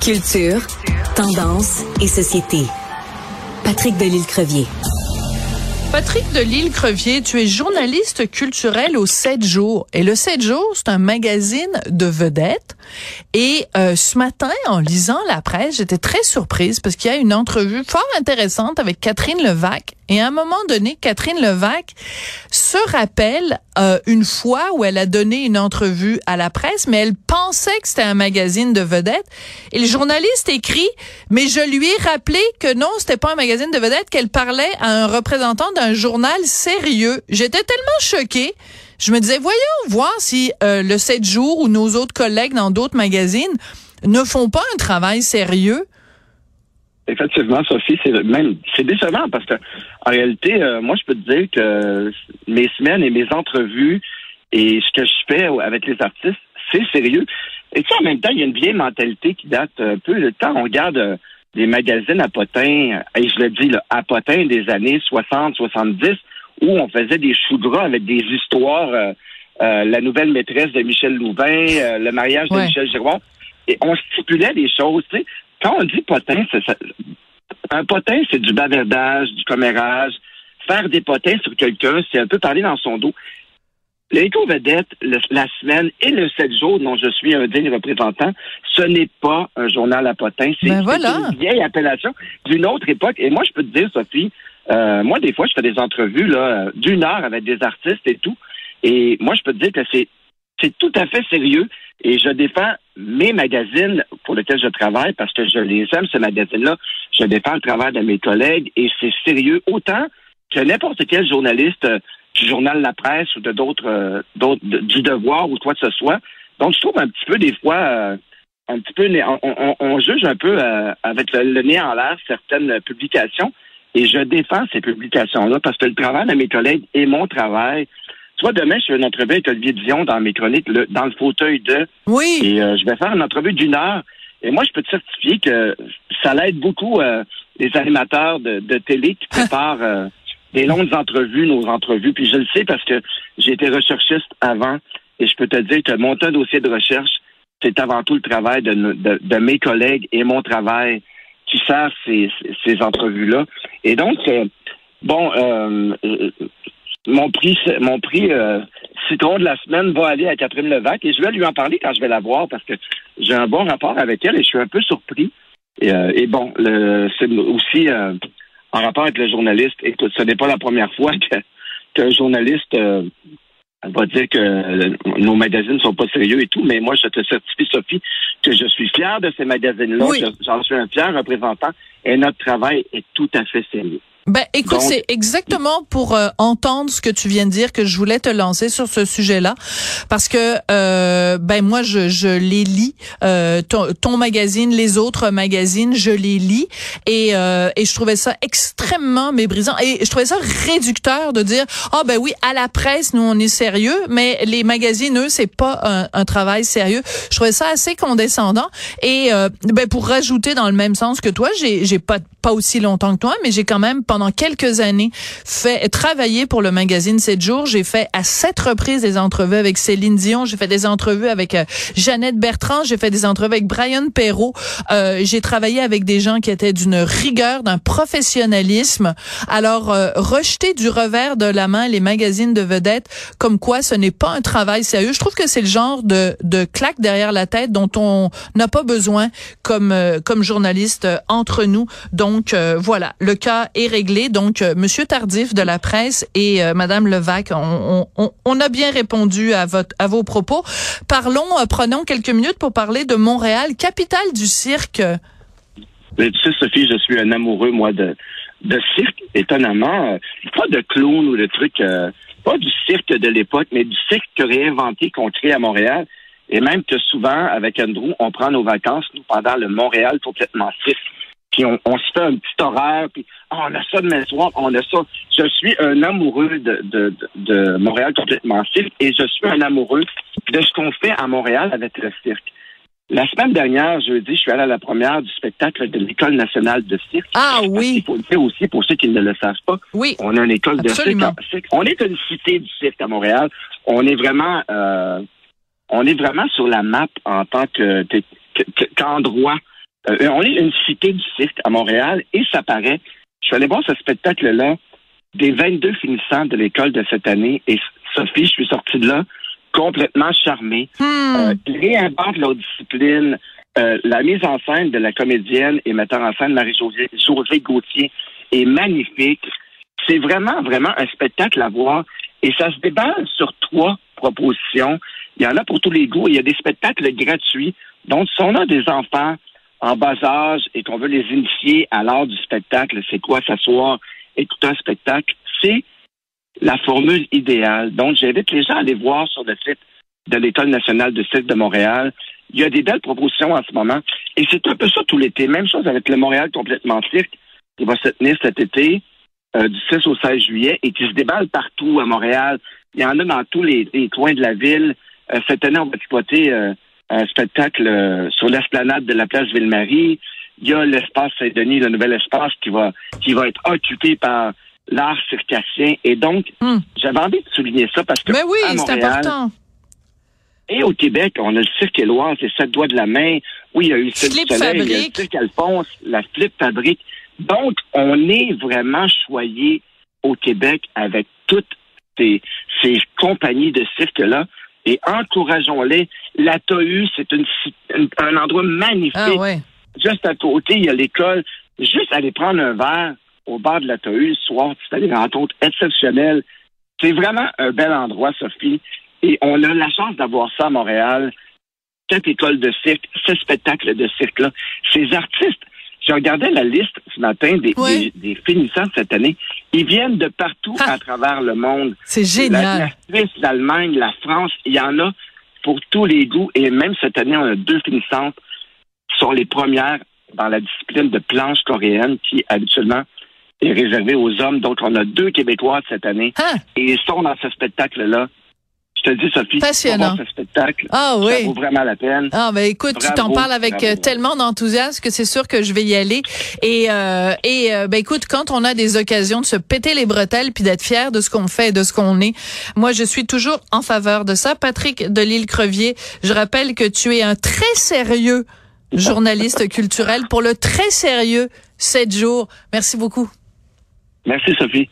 Culture, tendance et société. Patrick Delisle-Crevier. Patrick Delisle-Crevier, tu es journaliste culturel au 7 jours. Et le 7 jours, c'est un magazine de vedettes. Et euh, ce matin, en lisant la presse, j'étais très surprise parce qu'il y a une entrevue fort intéressante avec Catherine Levac. Et à un moment donné, Catherine Levac se rappelle euh, une fois où elle a donné une entrevue à la presse, mais elle pensait que c'était un magazine de vedettes. Et le journaliste écrit, mais je lui ai rappelé que non, c'était pas un magazine de vedettes, qu'elle parlait à un représentant d'un journal sérieux. J'étais tellement choquée. Je me disais, voyons voir si euh, le 7 jours ou nos autres collègues dans d'autres magazines ne font pas un travail sérieux. Effectivement, Sophie, c'est même c'est décevant parce que en réalité, euh, moi, je peux te dire que mes semaines et mes entrevues et ce que je fais avec les artistes, c'est sérieux. Et tu sais, en même temps, il y a une vieille mentalité qui date un peu. Le temps, on regarde des magazines à potins, et je le dis, là, à potins des années 60, 70, où on faisait des choux gras avec des histoires, euh, euh, la nouvelle maîtresse de Michel Louvain, euh, le mariage de Michel Giroir. Et on stipulait des choses, tu sais. Quand on dit potin, c'est ça. Un potin, c'est du bavardage, du commérage. Faire des potins sur quelqu'un, c'est un peu parler dans son dos. L'éco-vedette, la semaine et le 7 jours dont je suis un digne représentant, ce n'est pas un journal à potins. C'est ben voilà. une vieille appellation d'une autre époque. Et moi, je peux te dire, Sophie, euh, moi, des fois, je fais des entrevues là d'une heure avec des artistes et tout. Et moi, je peux te dire que c'est c'est tout à fait sérieux. Et je défends mes magazines pour lesquels je travaille parce que je les aime, ces magazines-là. Je défends le travail de mes collègues et c'est sérieux autant que n'importe quel journaliste euh, du journal La Presse ou de d'autres, euh, d'autres du Devoir ou quoi que ce soit. Donc, je trouve un petit peu des fois, un petit peu, on, on, juge un peu avec le, le nez en l'air certaines publications. Et je défends ces publications-là parce que le travail de mes collègues est mon travail. Tu vois, demain, je fais une entrevue avec Olivier Dion dans mes chroniques, dans le fauteuil de. Oui. Et euh, je vais faire une entrevue d'une heure. Et moi, je peux te certifier que ça l'aide beaucoup euh, les animateurs de, télé qui préparent euh, des longues entrevues, nos entrevues. Puis je le sais parce que j'ai été recherchiste avant. Et je peux te dire que monter un dossier de recherche, c'est avant tout le travail de, de mes collègues et mon travail qui sert ces, ces entrevues-là. Et donc, euh, bon, euh, euh, mon prix, mon prix citron de la semaine va aller à Catherine Levac et je vais lui en parler quand je vais la voir parce que j'ai un bon rapport avec elle et je suis un peu surpris. Et, bon, c'est aussi en rapport avec le journaliste. Écoute, ce n'est pas la première fois qu'un journaliste elle va dire que nos magazines sont pas sérieux et tout, mais moi, je te certifie, Sophie, que je suis fier de ces magazines-là. J'en suis un fier représentant et notre travail est tout à fait sérieux. Ben, écoute, c'est exactement pour euh, entendre ce que tu viens de dire que je voulais te lancer sur ce sujet-là, parce que euh, ben moi je, je les lis, euh, ton, magazine, les autres magazines, je les lis. Et euh, et je trouvais ça extrêmement méprisant. Et je trouvais ça réducteur de dire ah oh, ben oui à la presse nous on est sérieux, mais les magazines eux c'est pas un, un, travail sérieux. Je trouvais ça assez condescendant. Et ben pour rajouter dans le même sens que toi, j'ai j'ai pas pas aussi longtemps que toi, mais j'ai quand même pendant quelques années fait travailler pour le magazine 7 jours. J'ai fait à sept reprises des entrevues avec Céline Dion. J'ai fait des entrevues avec euh, Jeannette Bertrand. J'ai fait des entrevues avec Brian Perrault. Euh, j'ai travaillé avec des gens qui étaient d'une rigueur, d'un professionnalisme. Alors, euh, rejeter du revers de la main les magazines de vedettes, comme quoi ce n'est pas un travail sérieux. Je trouve que c'est le genre de, de claque derrière la tête dont on n'a pas besoin comme, euh, comme journaliste entre nous. Donc, voilà, le cas est réglé donc, euh, Monsieur Tardif de la presse et euh, Madame Levac, on, a bien répondu à, votre, à vos propos. Parlons, euh, prenons quelques minutes pour parler de Montréal, capitale du cirque. tu sais, Sophie, je suis un amoureux, moi, de, cirque, étonnamment. pas de clown ou de trucs, pas du cirque de l'époque, mais du cirque réinventé qu'on crée à Montréal. Et même que souvent, avec Andrew, on prend nos vacances, pendant le Montréal complètement cirque puis on, se fait un petit horaire, puis ah, on a ça demain soir, on a ça. Je suis un amoureux de, de, de, Montréal complètement cirque et je suis un amoureux de ce qu'on fait à Montréal avec le cirque. La semaine dernière, jeudi, je suis allé à la première du spectacle de l'École nationale de cirque. Ah oui. Il faut le dire aussi pour ceux qui ne le savent pas. Oui. On a une école de cirque. On est une cité du cirque à Montréal. On est vraiment, euh, on est vraiment sur la map en tant que qu'endroit. Euh, on est une cité du cirque à Montréal et ça paraît. Je suis allé voir ce spectacle-là des 22 finissants de l'école de cette année et Sophie, je suis sortie de là complètement charmée. Hmm. Euh, ils réinventent leur discipline. Euh, la mise en scène de la comédienne et metteur en scène Marie-Josée José Gauthier est magnifique. C'est vraiment, vraiment un spectacle à voir. Et ça se déballe sur trois propositions. Il y en a pour tous les goûts. Il y a des spectacles gratuits. Donc, si on a des enfants en bas âge et qu'on veut les initier à l'art du spectacle, c'est quoi s'asseoir, écouter un spectacle, c'est la formule idéale. Donc, j'invite les gens à aller voir sur le site de l'École nationale de cirque de Montréal. Il y a des belles propositions en ce moment. Et c'est un peu ça tout l'été. Même chose avec le Montréal complètement cirque qui va se tenir cet été euh, du 6 au 16 juillet et qui se déballe partout à Montréal. Il y en a dans tous les, coins de la ville. Euh, cette année, on va exploiter euh, un spectacle sur l'esplanade de la place Ville-Marie. Il y a l'espace Saint-Denis, le nouvel espace qui va qui va être occupé par l'art circassien. Et donc, Hmm. j'avais envie de souligner ça parce que Mais oui, c'est important. et au Québec, on a le cirque Éloise, les sept doigts de la main. Oui, il y a eu le cirque Flip Soleil, il y a le cirque Alphonse, la Flip Fabrique. Donc, on est vraiment choyé au Québec avec toutes ces, ces compagnies de cirque-là. Et encourageons-les. La TAU, c'est une, une- un endroit magnifique. Ah ouais. Juste à côté, il y a l'école. Juste aller prendre un verre au bar de la TAU le soir, c'est des rencontres exceptionnelles. C'est vraiment un bel endroit, Sophie. Et on a la chance d'avoir ça à Montréal. Cette école de cirque, ce spectacle de cirque-là. Ces artistes, je regardais la liste ce matin des, Oui. des, des finissants de cette année. Ils viennent de partout Ah. à travers le monde. C'est génial. la Suisse, l'Allemagne, la France, il y en a pour tous les goûts. Et même cette année, on a deux finissantes qui sont les premières dans la discipline de planche coréenne qui habituellement est réservée aux hommes. Donc, on a deux Québécoises cette année Hein? et ils sont dans ce spectacle-là. Je te dis, Sophie, Passionnant. ce spectacle. Ah Ça oui. vaut vraiment la peine. Ah ben écoute, tu t'en parles avec bravo. euh, tellement d'enthousiasme que c'est sûr que je vais y aller. Et euh, et euh, ben écoute, quand on a des occasions de se péter les bretelles puis d'être fier de ce qu'on fait et de ce qu'on est, moi je suis toujours en faveur de ça. Patrick de l'île Crevier, je rappelle que tu es un très sérieux journaliste culturel pour le très sérieux 7 jours. Merci beaucoup. Merci, Sophie.